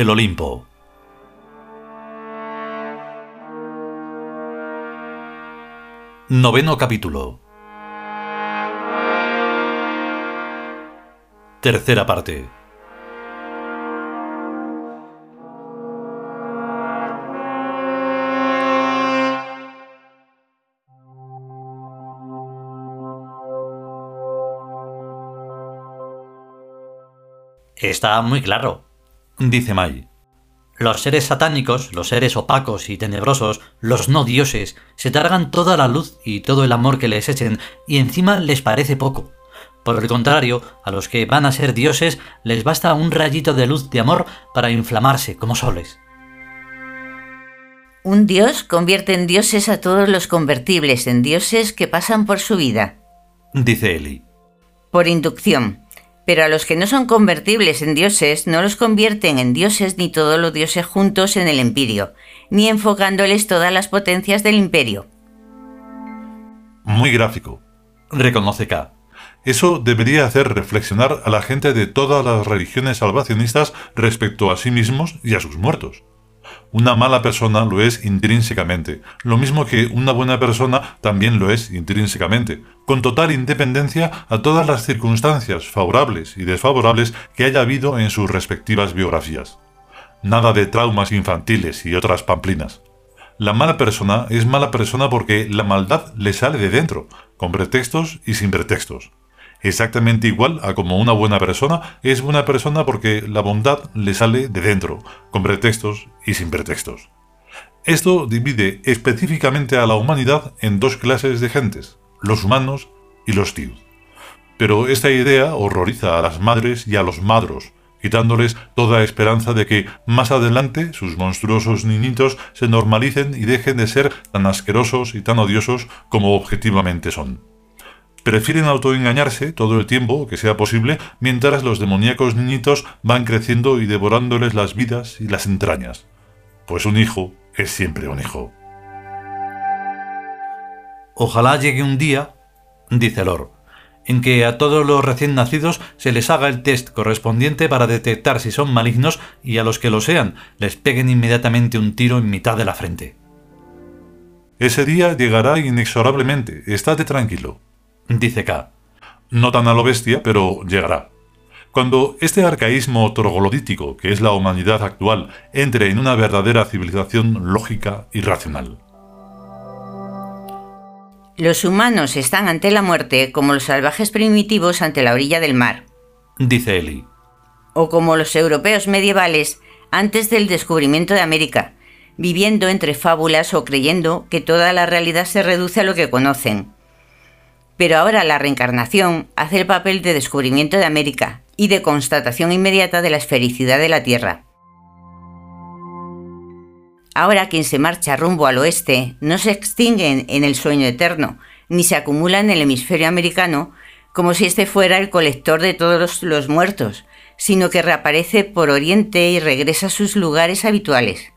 El Olimpo. Noveno capítulo. Tercera parte. Está muy claro, dice Mai. Los seres satánicos, los seres opacos y tenebrosos, los no dioses, se targan toda la luz y todo el amor que les echen y encima les parece poco. Por el contrario, a los que van a ser dioses les basta un rayito de luz de amor para inflamarse como soles. Un dios convierte en dioses a todos los convertibles en dioses que pasan por su vida. Dice Eli. Por inducción. Pero a los que no son convertibles en dioses no los convierten en dioses ni todos los dioses juntos en el empirio, ni enfocándoles todas las potencias del imperio. Muy gráfico, reconoce K. Eso debería hacer reflexionar a la gente de todas las religiones salvacionistas respecto a sí mismos y a sus muertos. Una mala persona lo es intrínsecamente, lo mismo que una buena persona también lo es intrínsecamente, con total independencia a todas las circunstancias favorables y desfavorables que haya habido en sus respectivas biografías. Nada de traumas infantiles y otras pamplinas. La mala persona es mala persona porque la maldad le sale de dentro, con pretextos y sin pretextos exactamente igual a como una buena persona es buena persona porque la bondad le sale de dentro, con pretextos y sin pretextos. Esto divide específicamente a la humanidad en dos clases de gentes, los humanos y los tiud. Pero esta idea horroriza a las madres y a los madros, quitándoles toda esperanza de que más adelante sus monstruosos niñitos se normalicen y dejen de ser tan asquerosos y tan odiosos como objetivamente son. Prefieren autoengañarse todo el tiempo que sea posible mientras los demoníacos niñitos van creciendo y devorándoles las vidas y las entrañas. Pues un hijo es siempre un hijo. Ojalá llegue un día, dice Lor, en que a todos los recién nacidos se les haga el test correspondiente para detectar si son malignos y a los que lo sean les peguen inmediatamente un tiro en mitad de la frente. Ese día llegará inexorablemente, estate tranquilo dice K. No tan a lo bestia, pero llegará. Cuando este arcaísmo troglodítico, que es la humanidad actual, entre en una verdadera civilización lógica y racional. Los humanos están ante la muerte como los salvajes primitivos ante la orilla del mar, dice Eli. O como los europeos medievales antes del descubrimiento de América, viviendo entre fábulas o creyendo que toda la realidad se reduce a lo que conocen, pero ahora la reencarnación hace el papel de descubrimiento de América y de constatación inmediata de la esfericidad de la Tierra. Ahora quien se marcha rumbo al oeste no se extingue en el sueño eterno, ni se acumula en el hemisferio americano como si este fuera el colector de todos los muertos, sino que reaparece por oriente y regresa a sus lugares habituales,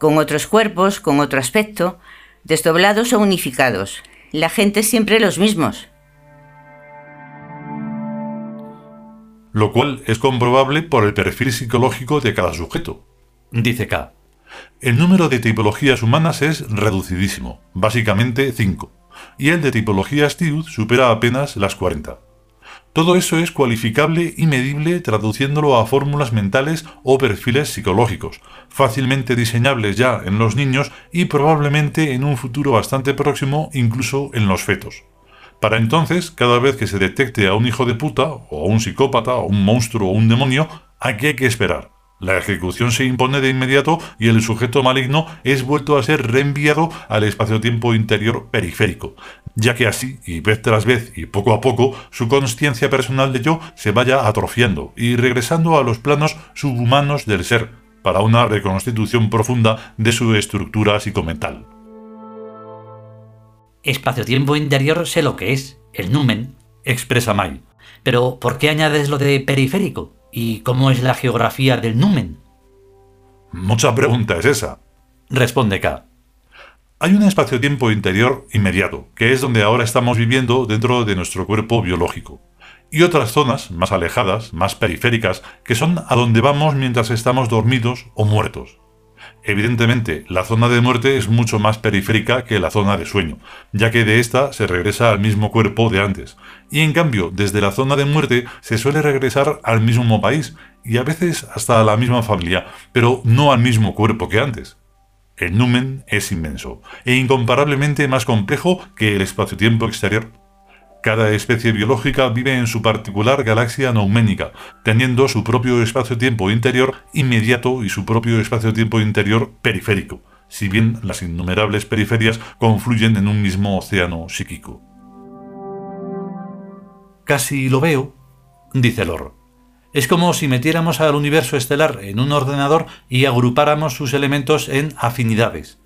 con otros cuerpos, con otro aspecto, desdoblados o unificados, la gente siempre los mismos. Lo cual es comprobable por el perfil psicológico de cada sujeto. Dice K. El número de tipologías humanas es reducidísimo, básicamente 5, y el de tipologías TIUD supera apenas las 40. Todo eso es cualificable y medible traduciéndolo a fórmulas mentales o perfiles psicológicos, fácilmente diseñables ya en los niños y probablemente en un futuro bastante próximo incluso en los fetos. Para entonces, cada vez que se detecte a un hijo de puta, o a un psicópata, o un monstruo o un demonio, aquí hay que esperar. La ejecución se impone de inmediato y el sujeto maligno es vuelto a ser reenviado al espacio-tiempo interior periférico, ya que así, y vez tras vez y poco a poco, su conciencia personal de yo se vaya atrofiando y regresando a los planos subhumanos del ser, para una reconstitución profunda de su estructura psicomental. Espacio-tiempo interior sé lo que es, el numen, expresa Mai. Pero, ¿por qué añades lo de periférico? ¿Y cómo es la geografía del numen? Mucha pregunta es esa. Responde K. Hay un espacio-tiempo interior inmediato, que es donde ahora estamos viviendo dentro de nuestro cuerpo biológico. y otras zonas más alejadas, más periféricas, que son a donde vamos mientras estamos dormidos o muertos. Evidentemente, la zona de muerte es mucho más periférica que la zona de sueño, ya que de esta se regresa al mismo cuerpo de antes, y en cambio, desde la zona de muerte se suele regresar al mismo país, y a veces hasta a la misma familia, pero no al mismo cuerpo que antes. El numen es inmenso, e incomparablemente más complejo que el espacio-tiempo exterior. Cada especie biológica vive en su particular galaxia nouménica, teniendo su propio espacio-tiempo interior inmediato y su propio espacio-tiempo interior periférico, si bien las innumerables periferias confluyen en un mismo océano psíquico. Casi lo veo, dice Lor. Es como si metiéramos al universo estelar en un ordenador y agrupáramos sus elementos en afinidades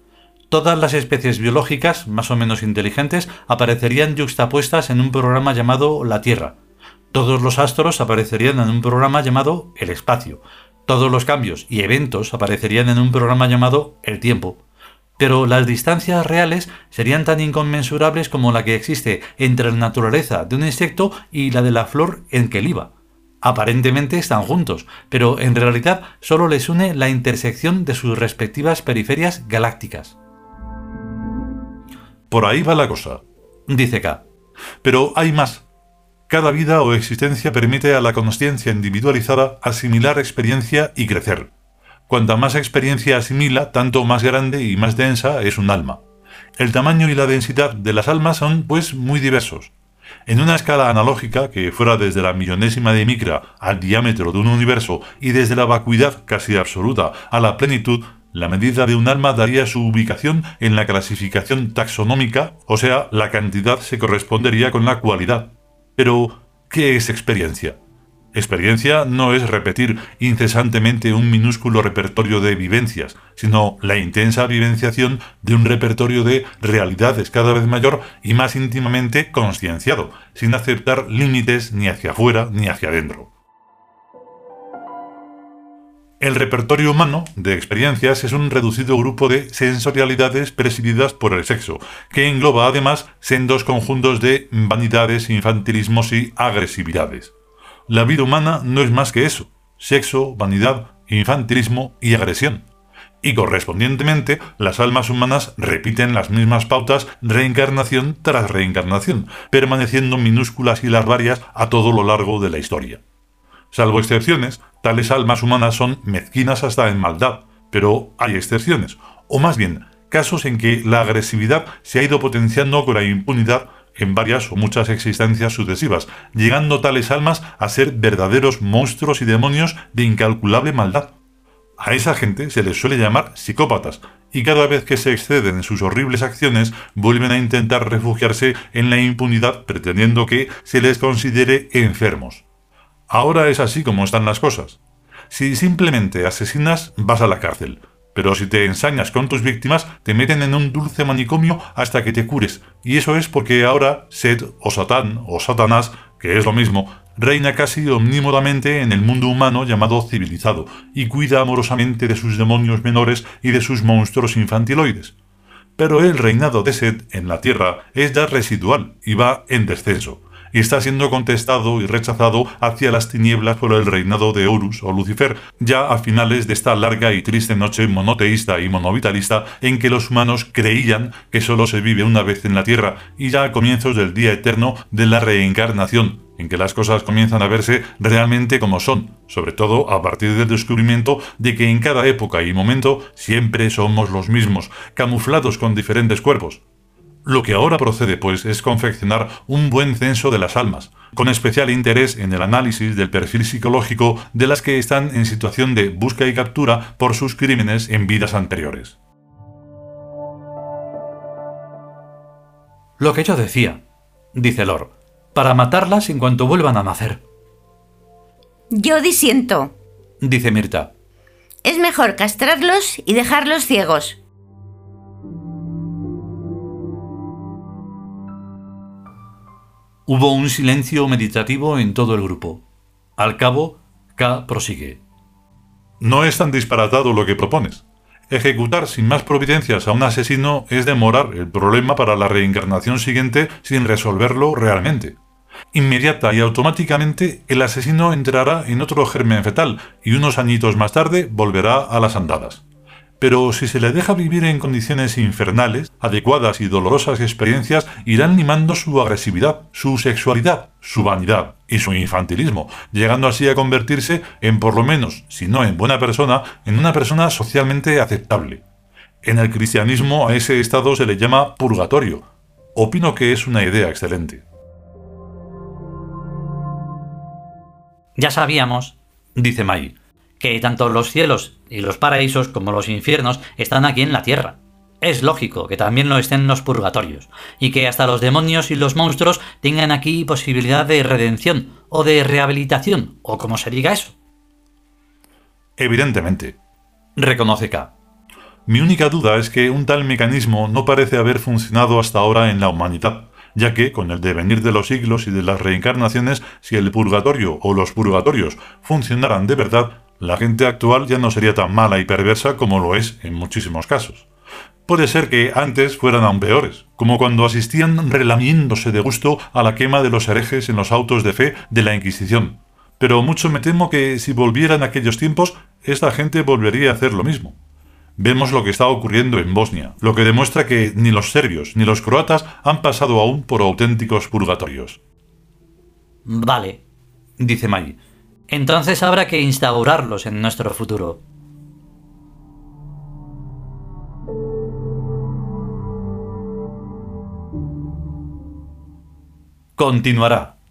todas las especies biológicas más o menos inteligentes aparecerían yuxtapuestas en un programa llamado la Tierra. Todos los astros aparecerían en un programa llamado el espacio. Todos los cambios y eventos aparecerían en un programa llamado el tiempo. Pero las distancias reales serían tan inconmensurables como la que existe entre la naturaleza de un insecto y la de la flor en que liba. Aparentemente están juntos, pero en realidad solo les une la intersección de sus respectivas periferias galácticas. Por ahí va la cosa, dice K. Pero hay más. Cada vida o existencia permite a la conciencia individualizada asimilar experiencia y crecer. Cuanta más experiencia asimila, tanto más grande y más densa es un alma. El tamaño y la densidad de las almas son, pues, muy diversos. En una escala analógica que fuera desde la millonésima de micra al diámetro de un universo y desde la vacuidad casi absoluta a la plenitud, la medida de un alma daría su ubicación en la clasificación taxonómica, o sea, la cantidad se correspondería con la cualidad. Pero, ¿qué es experiencia? Experiencia no es repetir incesantemente un minúsculo repertorio de vivencias, sino la intensa vivenciación de un repertorio de realidades cada vez mayor y más íntimamente concienciado, sin aceptar límites ni hacia afuera ni hacia adentro. El repertorio humano de experiencias es un reducido grupo de sensorialidades presididas por el sexo, que engloba además sendos conjuntos de vanidades, infantilismos y agresividades. La vida humana no es más que eso, sexo, vanidad, infantilismo y agresión. Y correspondientemente, las almas humanas repiten las mismas pautas reencarnación tras reencarnación, permaneciendo minúsculas y larvarias a todo lo largo de la historia. Salvo excepciones, tales almas humanas son mezquinas hasta en maldad, pero hay excepciones, o más bien, casos en que la agresividad se ha ido potenciando con la impunidad en varias o muchas existencias sucesivas, llegando tales almas a ser verdaderos monstruos y demonios de incalculable maldad. A esa gente se les suele llamar psicópatas, y cada vez que se exceden en sus horribles acciones vuelven a intentar refugiarse en la impunidad pretendiendo que se les considere enfermos. Ahora es así como están las cosas. Si simplemente asesinas, vas a la cárcel. Pero si te ensañas con tus víctimas, te meten en un dulce manicomio hasta que te cures. Y eso es porque ahora Sed o Satán o Satanás, que es lo mismo, reina casi omnímodamente en el mundo humano llamado civilizado y cuida amorosamente de sus demonios menores y de sus monstruos infantiloides. Pero el reinado de Sed en la Tierra es ya residual y va en descenso y está siendo contestado y rechazado hacia las tinieblas por el reinado de Horus o Lucifer, ya a finales de esta larga y triste noche monoteísta y monovitalista en que los humanos creían que solo se vive una vez en la Tierra y ya a comienzos del día eterno de la reencarnación, en que las cosas comienzan a verse realmente como son, sobre todo a partir del descubrimiento de que en cada época y momento siempre somos los mismos, camuflados con diferentes cuerpos, lo que ahora procede, pues, es confeccionar un buen censo de las almas, con especial interés en el análisis del perfil psicológico de las que están en situación de búsqueda y captura por sus crímenes en vidas anteriores. Lo que yo decía, dice Lord, para matarlas en cuanto vuelvan a nacer. Yo disiento, dice Mirta. Es mejor castrarlos y dejarlos ciegos. Hubo un silencio meditativo en todo el grupo. Al cabo, K prosigue. No es tan disparatado lo que propones. Ejecutar sin más providencias a un asesino es demorar el problema para la reencarnación siguiente sin resolverlo realmente. Inmediata y automáticamente el asesino entrará en otro germen fetal y unos añitos más tarde volverá a las andadas. Pero si se le deja vivir en condiciones infernales, adecuadas y dolorosas experiencias irán limando su agresividad, su sexualidad, su vanidad y su infantilismo, llegando así a convertirse en por lo menos, si no en buena persona, en una persona socialmente aceptable. En el cristianismo a ese estado se le llama purgatorio. Opino que es una idea excelente. Ya sabíamos, dice Mai, que tanto los cielos y los paraísos como los infiernos están aquí en la tierra. Es lógico que también lo estén los purgatorios, y que hasta los demonios y los monstruos tengan aquí posibilidad de redención, o de rehabilitación, o como se diga eso. Evidentemente, reconoce K. Mi única duda es que un tal mecanismo no parece haber funcionado hasta ahora en la humanidad, ya que, con el devenir de los siglos y de las reencarnaciones, si el purgatorio o los purgatorios funcionaran de verdad, la gente actual ya no sería tan mala y perversa como lo es en muchísimos casos. Puede ser que antes fueran aún peores, como cuando asistían relamiéndose de gusto a la quema de los herejes en los autos de fe de la Inquisición. Pero mucho me temo que si volvieran aquellos tiempos, esta gente volvería a hacer lo mismo. Vemos lo que está ocurriendo en Bosnia, lo que demuestra que ni los serbios ni los croatas han pasado aún por auténticos purgatorios. Vale, dice May. Entonces habrá que instaurarlos en nuestro futuro. Continuará.